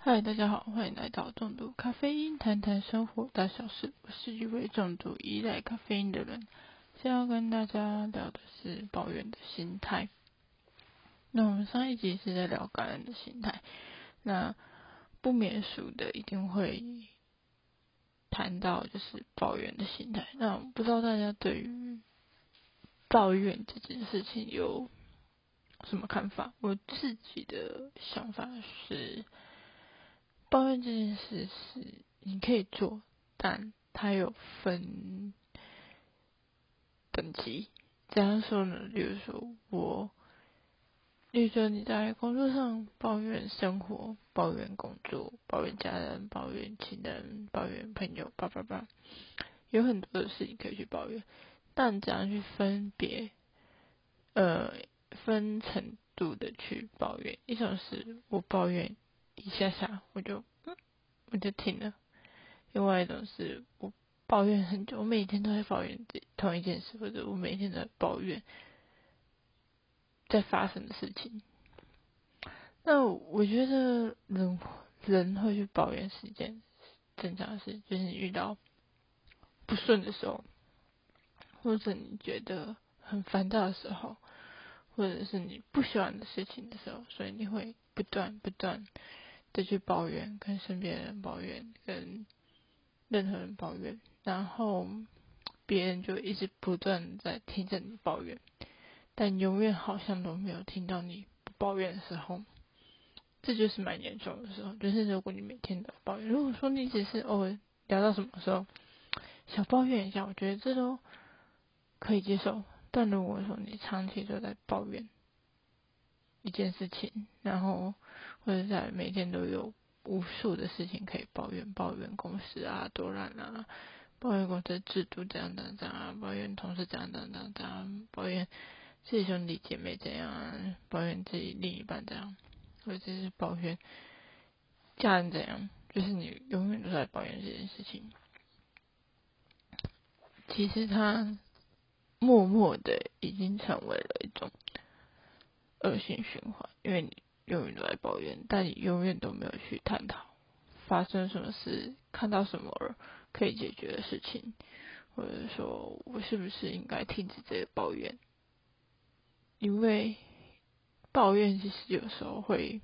嗨，大家好，欢迎来到重度咖啡因，谈谈生活大小事。我是一位重度依赖咖啡因的人，先要跟大家聊的是抱怨的心态。那我们上一集是在聊感恩的心态，那不免俗的一定会谈到就是抱怨的心态。那我不知道大家对于抱怨这件事情有什么看法？我自己的想法是。抱怨这件事是你可以做，但它有分等级。怎样说呢？比如说我，例如说你在工作上抱怨生活、抱怨工作、抱怨家人、抱怨亲人、抱怨朋友，叭叭叭，有很多的事情可以去抱怨。但怎样去分别，呃，分程度的去抱怨？一种是我抱怨。一下下我就我就停了。另外一种是我抱怨很久，我每天都在抱怨这同一件事，或者我每天都在抱怨在发生的事情。那我觉得人人会去抱怨是一件正常的事，就是遇到不顺的时候，或者你觉得很烦躁的时候，或者是你不喜欢的事情的时候，所以你会不断不断。的去抱怨，跟身边人抱怨，跟任何人抱怨，然后别人就一直不断在听着你抱怨，但永远好像都没有听到你不抱怨的时候，这就是蛮严重的时候。就是如果你每天都抱怨，如果说你只是偶尔聊到什么时候小抱怨一下，我觉得这都可以接受。但如果说你长期都在抱怨，一件事情，然后或者在每天都有无数的事情可以抱怨，抱怨公司啊多烂啊，抱怨公司制度怎样怎样怎样，抱怨同事怎样怎样怎样，抱怨自己兄弟姐妹怎样啊，抱怨自己另一半怎样，或者是抱怨家人怎样，就是你永远都在抱怨这件事情。其实他默默的已经成为了一种。恶性循环，因为你永远都在抱怨，但你永远都没有去探讨发生什么事，看到什么可以解决的事情，或者说我是不是应该停止这个抱怨？因为抱怨其实有时候会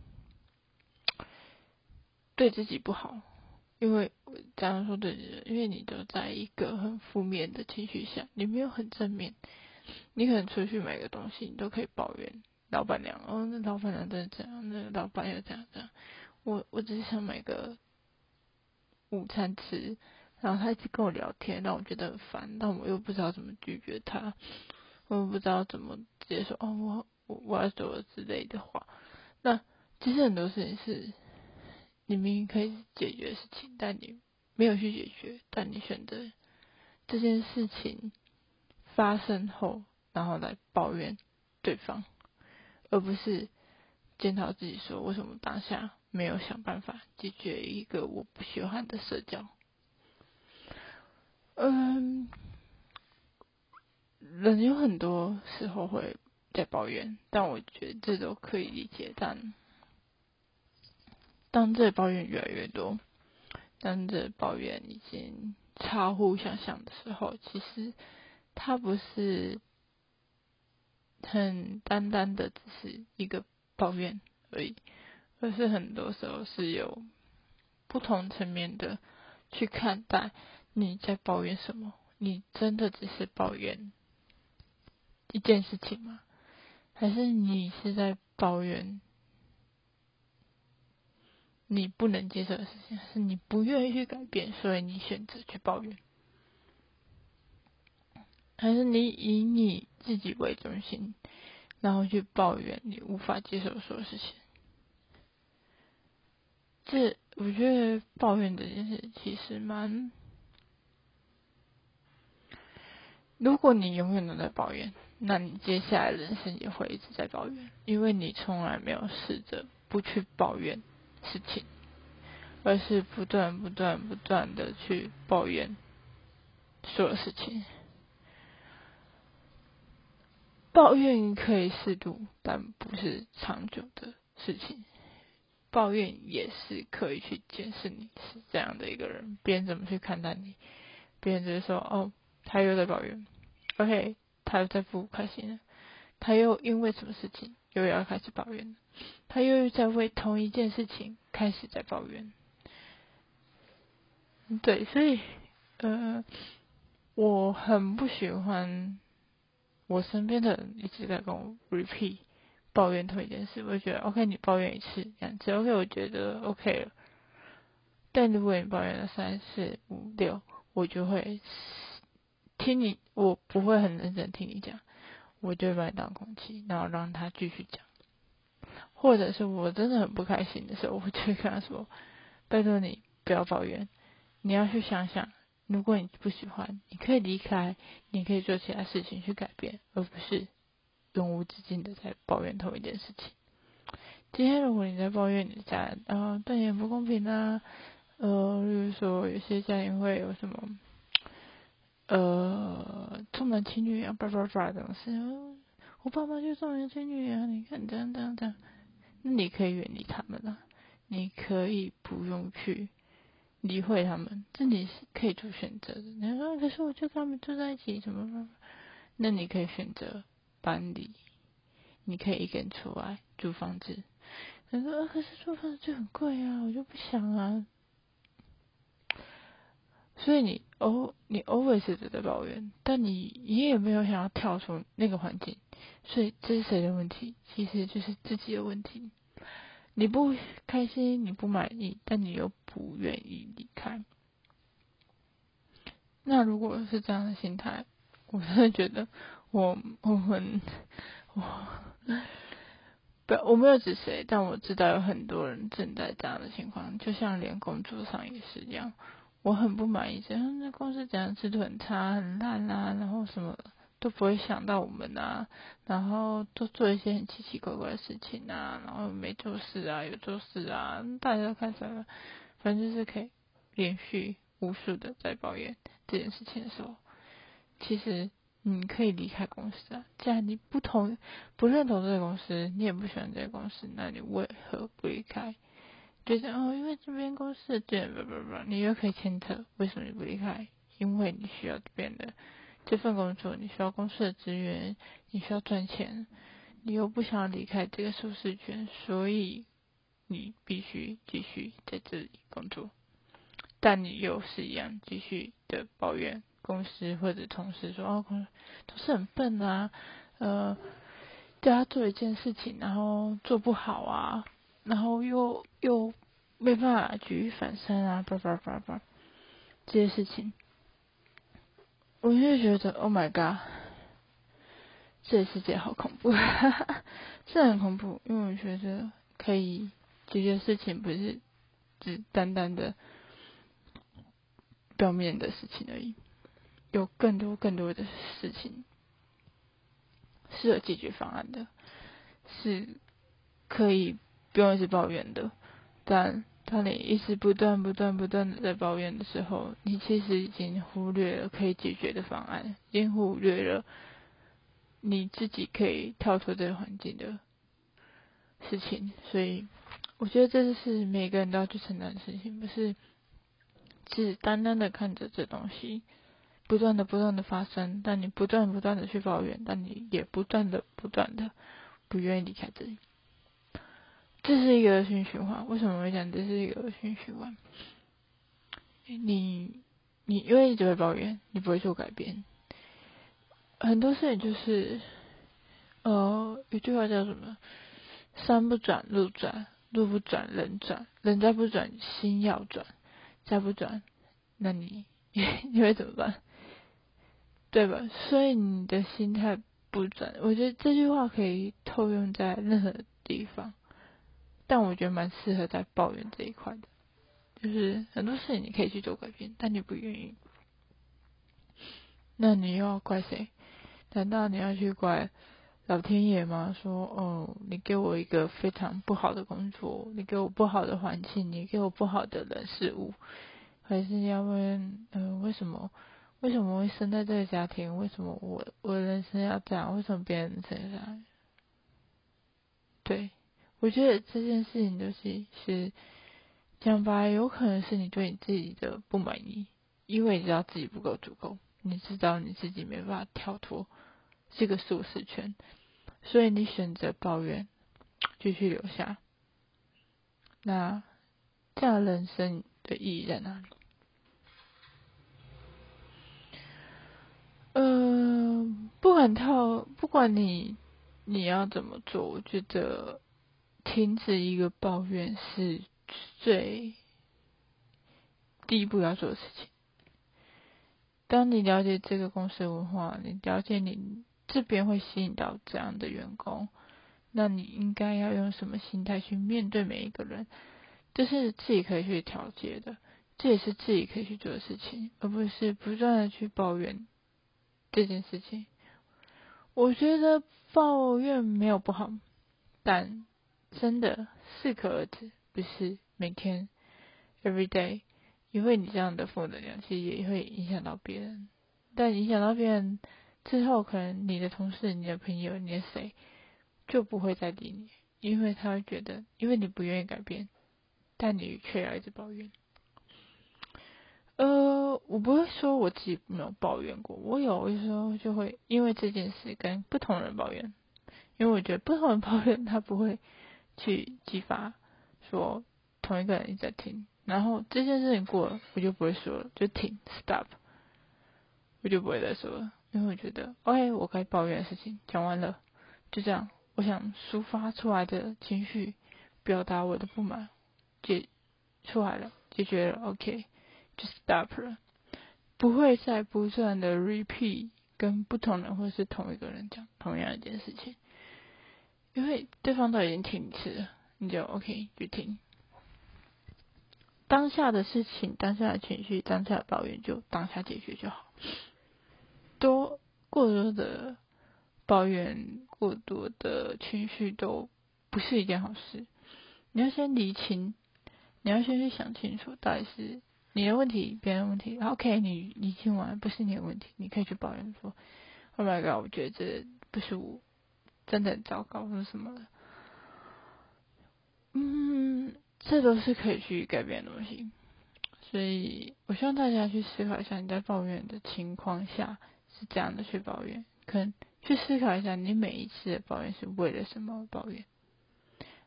对自己不好，因为这样说对的，因为你都在一个很负面的情绪下，你没有很正面，你可能出去买个东西，你都可以抱怨。老板娘，哦，那老板娘真的这样，那老板又这样这样。我我只是想买个午餐吃，然后他一直跟我聊天，让我觉得很烦，但我又不知道怎么拒绝他，我又不知道怎么直接说哦，我我我要走了之类的话。那其实很多事情是你明明可以解决的事情，但你没有去解决，但你选择这件事情发生后，然后来抱怨对方。而不是检讨自己，说为什么当下没有想办法解决一个我不喜欢的社交。嗯，人有很多时候会在抱怨，但我觉得这都可以理解。但当这抱怨越来越多，当这抱怨已经超乎想象的时候，其实它不是。很单单的只是一个抱怨而已，而是很多时候是有不同层面的去看待你在抱怨什么。你真的只是抱怨一件事情吗？还是你是在抱怨你不能接受的事情？是你不愿意去改变，所以你选择去抱怨？还是你以你自己为中心，然后去抱怨你无法接受所有事情？这我觉得抱怨这件事其实蛮……如果你永远都在抱怨，那你接下来人生也会一直在抱怨，因为你从来没有试着不去抱怨事情，而是不断、不断、不断的去抱怨所有事情。抱怨可以适度，但不是长久的事情。抱怨也是可以去检视你是这样的一个人，别人怎么去看待你，别人只是说哦，他又在抱怨，OK，他又在不开心了，他又因为什么事情又要开始抱怨，他又在为同一件事情开始在抱怨，对，所以呃，我很不喜欢我身边的人一直在跟我 repeat。抱怨同一件事，我就觉得 OK，你抱怨一次两次 OK，我觉得 OK 了。但如果你抱怨了三四五六，我就会听你，我不会很认真听你讲，我就会把你当空气，然后让他继续讲。或者是我真的很不开心的时候，我就会跟他说：“拜托你不要抱怨，你要去想想，如果你不喜欢，你可以离开，你可以做其他事情去改变，而不是。”永无止境的在抱怨同一件事情。今天如果你在抱怨你的家人，啊，对你不公平啊，呃，例如说有些家庭会有什么，呃，重男轻女啊，叭叭叭这种事，我爸爸就重男轻女啊，你看这样这样这样，那你可以远离他们了，你可以不用去理会他们，这你是可以做选择的。你说，可是我就跟他们住在一起，怎么办？那你可以选择。搬离，你可以一个人出来租房子。他说：“可是租房子就很贵啊，我就不想啊。”所以你哦，你 always 都在抱怨，但你你也没有想要跳出那个环境。所以这是谁的问题？其实就是自己的问题。你不开心，你不满意，但你又不愿意离开。那如果是这样的心态，我真的觉得。我我很我不我没有指谁，但我知道有很多人正在这样的情况，就像连工作上也是一样。我很不满意，这样那公司怎样制度很差很烂啊，然后什么都不会想到我们啊，然后都做一些很奇奇怪怪的事情啊，然后没做事啊，有做事啊，大家都看出来了，反正就是可以连续无数的在抱怨这件事情的时候，其实。你可以离开公司啊！既然你不同不认同这个公司，你也不喜欢这个公司，那你为何不离开？觉得哦，因为这边公司的这不不不，你又可以牵扯，为什么你不离开？因为你需要这边的这份工作，你需要公司的资源，你需要赚钱，你又不想离开这个舒适圈，所以你必须继续在这里工作，但你又是一样继续的抱怨。公司或者同事说哦，同事很笨啊，呃，叫他做一件事情，然后做不好啊，然后又又没办法举一反三啊，叭叭叭叭，这些事情，我就觉得 Oh my God，这世界好恐怖，是很恐怖，因为我觉得可以解决事情不是只单单的表面的事情而已。有更多更多的事情是有解决方案的，是可以不用一直抱怨的。但当你一直不断不断不断的在抱怨的时候，你其实已经忽略了可以解决的方案，已经忽略了你自己可以跳出这个环境的事情。所以，我觉得这是每个人都要去承担的事情，不是只单单的看着这东西。不断的、不断的发生，但你不断、不断的去抱怨，但你也不断的、不断的不愿意离开这里，这是一个恶性循环。为什么会讲这是一个恶性循环？你你因为一直会抱怨，你不会做改变。很多事情就是，呃，有句话叫什么？山不转路转，路不转人转，人再不转心要转，再不转，那你 你会怎么办？对吧？所以你的心态不转，我觉得这句话可以套用在任何地方，但我觉得蛮适合在抱怨这一块的。就是很多事情你可以去做改变，但你不愿意，那你又要怪谁？难道你要去怪老天爷吗？说哦，你给我一个非常不好的工作，你给我不好的环境，你给我不好的人事物，还是要问呃为什么？为什么会生在这个家庭？为什么我我人生要这样？为什么别人生这样？对，我觉得这件事情就是是讲白，有可能是你对你自己的不满意，因为你知道自己不够足够，你知道你自己没办法跳脱这个舒适圈，所以你选择抱怨，继续留下。那这样人生的意义在哪里？呃，不管套，不管你你要怎么做，我觉得停止一个抱怨是最第一步要做的事情。当你了解这个公司文化，你了解你这边会吸引到这样的员工。那你应该要用什么心态去面对每一个人？这是自己可以去调节的，这也是自己可以去做的事情，而不是不断的去抱怨这件事情。我觉得抱怨没有不好，但真的适可而止，不是每天 every day，因为你这样的负能量，其实也会影响到别人。但影响到别人之后，可能你的同事、你的朋友、你的谁。就不会再理你，因为他会觉得，因为你不愿意改变，但你却要一直抱怨。呃，我不会说我自己没有抱怨过，我有的时候就会因为这件事跟不同人抱怨，因为我觉得不同人抱怨他不会去激发说同一个人一直在听，然后这件事情过了，我就不会说了，就停，stop，我就不会再说了，因为我觉得，OK，我该抱怨的事情讲完了，就这样。我想抒发出来的情绪，表达我的不满，解出来了，解决了，OK，就 stop 了，不会再不断的 repeat 跟不同人或是同一个人讲同样一件事情，因为对方都已经停止了，你就 OK 就停。当下的事情，当下的情绪，当下的抱怨，就当下解决就好，多过多的。抱怨过多的情绪都不是一件好事。你要先理清，你要先去想清楚，到底是你的问题，别人问题。OK，你理清完不是你的问题，你可以去抱怨说：“Oh my god，我觉得这不是我，真的很糟糕，或者什么的。”嗯，这都是可以去改变的东西。所以我希望大家去思考一下，你在抱怨的情况下是这样的去抱怨，可能。去思考一下，你每一次的抱怨是为了什么抱怨？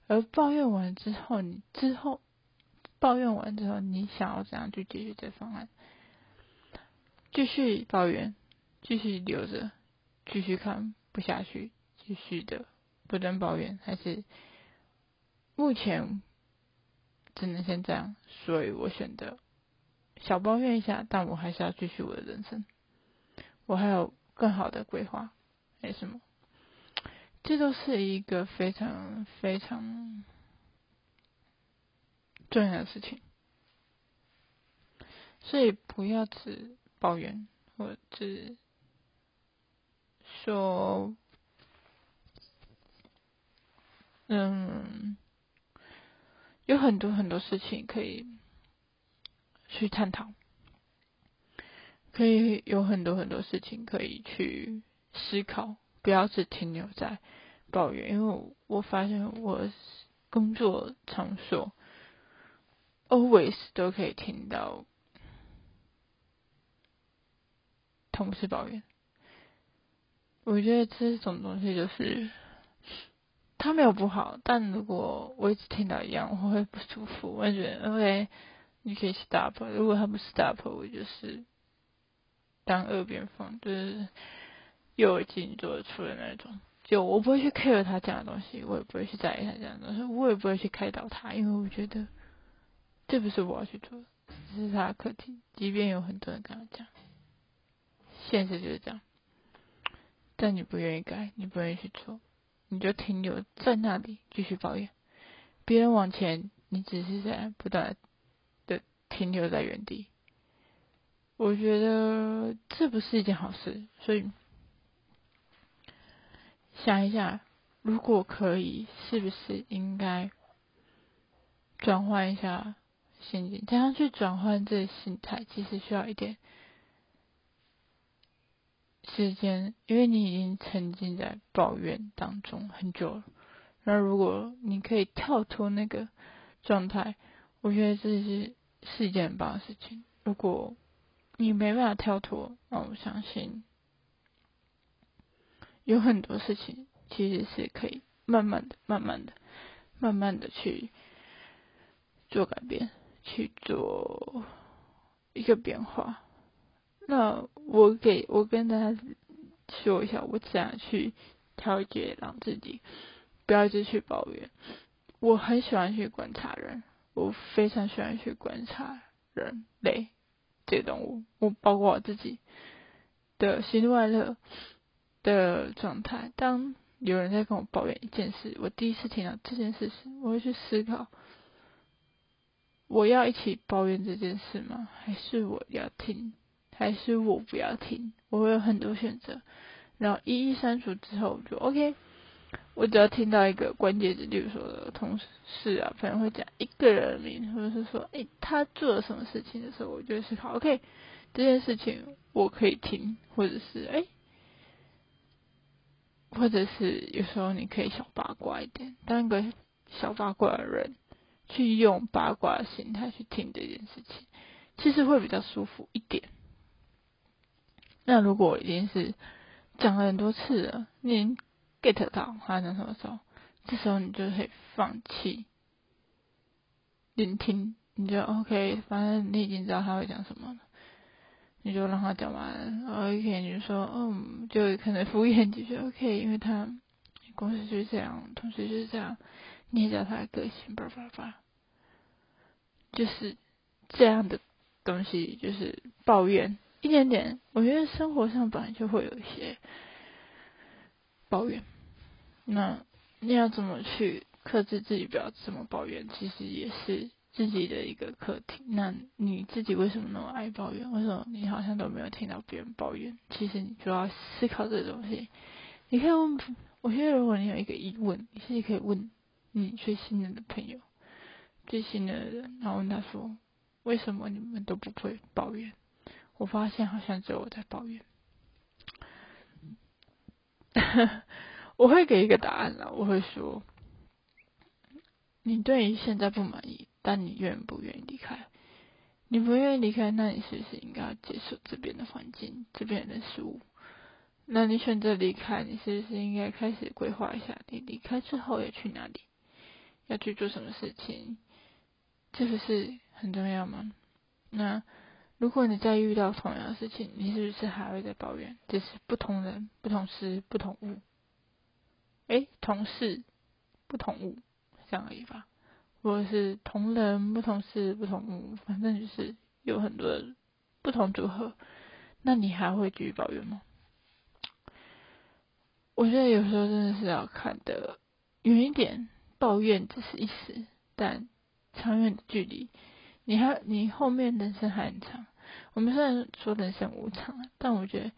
而抱怨完之后，你之后抱怨完之后，你想要怎样去解决这方案？继续抱怨，继续留着，继续看不下去，继续的不断抱怨，还是目前只能先这样？所以我选择小抱怨一下，但我还是要继续我的人生，我还有更好的规划。没什么，这都是一个非常非常重要的事情，所以不要只抱怨，或者说，嗯，有很多很多事情可以去探讨，可以有很多很多事情可以去。思考，不要只停留在抱怨，因为我发现我工作场所 always 都可以听到同事抱怨。我觉得这种东西就是他没有不好，但如果我一直听到一样，我会不舒服。我觉得，OK，你可以 stop，如果他不 stop，我就是当耳边风，就是。又耳进做得出的那种，就我不会去 care 他讲的东西，我也不会去在意他讲的东西，我也不会去开导他，因为我觉得这不是我要去做的，这是他的课题。即便有很多人跟他讲，现实就是这样，但你不愿意改，你不愿意去做，你就停留在那里继续抱怨，别人往前，你只是在不断的停留在原地。我觉得这不是一件好事，所以。想一下，如果可以，是不是应该转换一下心境？怎样去转换这心态？其实需要一点时间，因为你已经沉浸在抱怨当中很久了。然后如果你可以跳脱那个状态，我觉得这是是一件很棒的事情。如果你没办法跳脱，那我相信有很多事情其实是可以慢慢的、慢慢的、慢慢的去做改变，去做一个变化。那我给我跟大家说一下，我怎样去调节，让自己不要一直去抱怨。我很喜欢去观察人，我非常喜欢去观察人类这个动物，我包括我自己的喜怒哀乐的状态。当有人在跟我抱怨一件事，我第一次听到这件事时，我会去思考：我要一起抱怨这件事吗？还是我要听？还是我不要听，我会有很多选择，然后一一删除之后我就 OK。我只要听到一个关键字，例如说同事啊，朋友会讲一个人名，或者是说诶他做了什么事情的时候，我就会思考 OK 这件事情我可以听，或者是诶，或者是有时候你可以小八卦一点，当一个小八卦的人，去用八卦的心态去听这件事情，其实会比较舒服一点。那如果已经是讲了很多次了，你 get 到发生什么时候，这时候你就可以放弃聆听，你就 OK，反正你已经知道他会讲什么了，你就让他讲完，OK，你就说，嗯，就可能敷衍几句，OK，因为他公司就是这样，同事就是这样，你也知道他的个性，叭叭叭，就是这样的东西，就是抱怨。一点点，我觉得生活上本来就会有一些抱怨。那你要怎么去克制自己不要这么抱怨？其实也是自己的一个课题。那你自己为什么那么爱抱怨？为什么你好像都没有听到别人抱怨？其实你就要思考这东西。你可以问，我觉得如果你有一个疑问，你是可以问你最信任的朋友、最信任的人，然后问他说：为什么你们都不会抱怨？我发现好像只有我在抱怨，我会给一个答案了。我会说，你对于现在不满意，但你愿不愿意离开？你不愿意离开，那你是不是应该要接受这边的环境、这边的事物？那你选择离开，你是不是应该开始规划一下，你离开之后要去哪里，要去做什么事情？这不是很重要吗？那。如果你再遇到同样的事情，你是不是还会再抱怨？只是不同人、不同事、不同物，哎，同事不同物这样而已吧？或者是同人不同事不同物，反正就是有很多不同组合，那你还会继续抱怨吗？我觉得有时候真的是要看的远一点，抱怨只是一时，但长远的距离。你还你后面人生还很长，我们虽然说人生无常，但我觉得，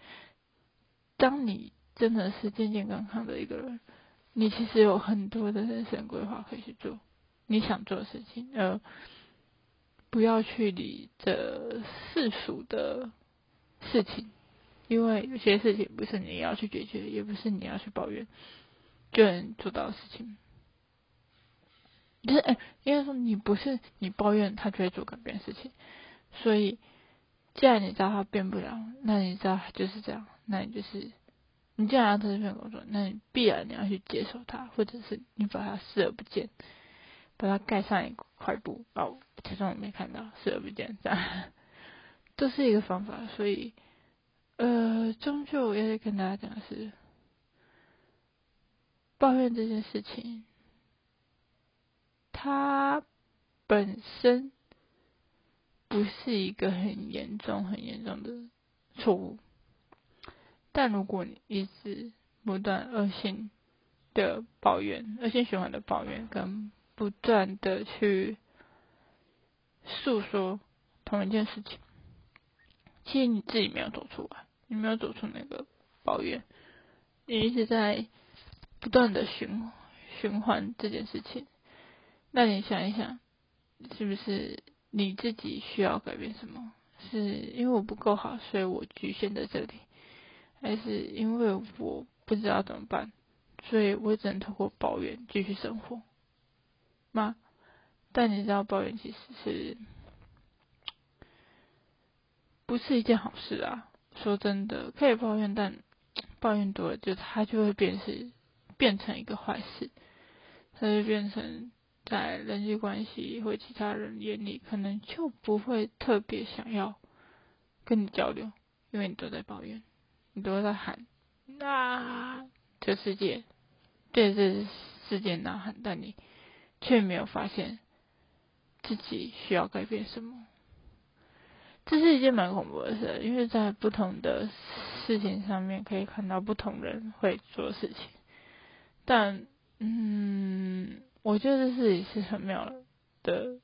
当你真的是健健康康的一个人，你其实有很多的人生规划可以去做你想做的事情，而不要去理这世俗的事情，因为有些事情不是你要去解决，也不是你要去抱怨就能做到的事情。就是哎，因为说你不是你抱怨他就会做改变事情，所以既然你知道他变不了，那你知道就是这样，那你就是你既然要做这份工作，那你必然你要去接受他，或者是你把他视而不见，把它盖上一块布，哦，假装我没看到，视而不见，这样这是一个方法。所以呃，终究我要跟大家讲的是，抱怨这件事情。它本身不是一个很严重、很严重的错误，但如果你一直不断恶性的抱怨、恶性循环的抱怨，跟不断的去诉说同一件事情，其实你自己没有走出来，你没有走出那个抱怨，你一直在不断的循循环这件事情。那你想一想，是不是你自己需要改变什么？是因为我不够好，所以我局限在这里，还是因为我不知道怎么办，所以我只能透过抱怨继续生活吗？但你知道，抱怨其实是不是一件好事啊？说真的，可以抱怨，但 抱怨多了，就它就会变是变成一个坏事，它就变成在人际关系或其他人眼里，可能就不会特别想要跟你交流，因为你都在抱怨，你都在喊，啊，这世界对这世界呐喊，但你却没有发现。自己需要改变什么？这是一件蛮恐怖的事，因为在不同的事情上面可以看到不同人会做事情。但，嗯，我觉得这是也是很妙的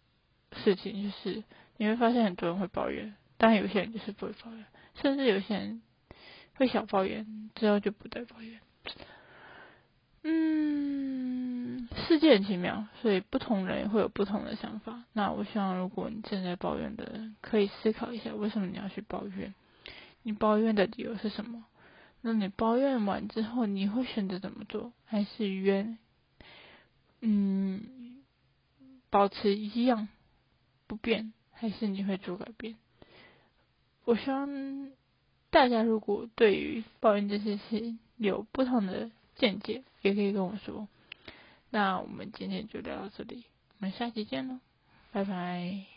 事情，就是你会发现很多人会抱怨，但有些人就是不会抱怨，甚至有些人会小抱怨，之后就不再抱怨。嗯，世界很奇妙，所以不同人会有不同的想法。那我希望，如果你正在抱怨的人，可以思考一下，为什么你要去抱怨？你抱怨的理由是什么？那你抱怨完之后，你会选择怎么做？还是冤？嗯，保持一样不变，还是你会做改变？我希望大家如果对于抱怨这些事有不同的。见解也可以跟我说，那我们今天就聊到这里，我们下期见喽，拜拜。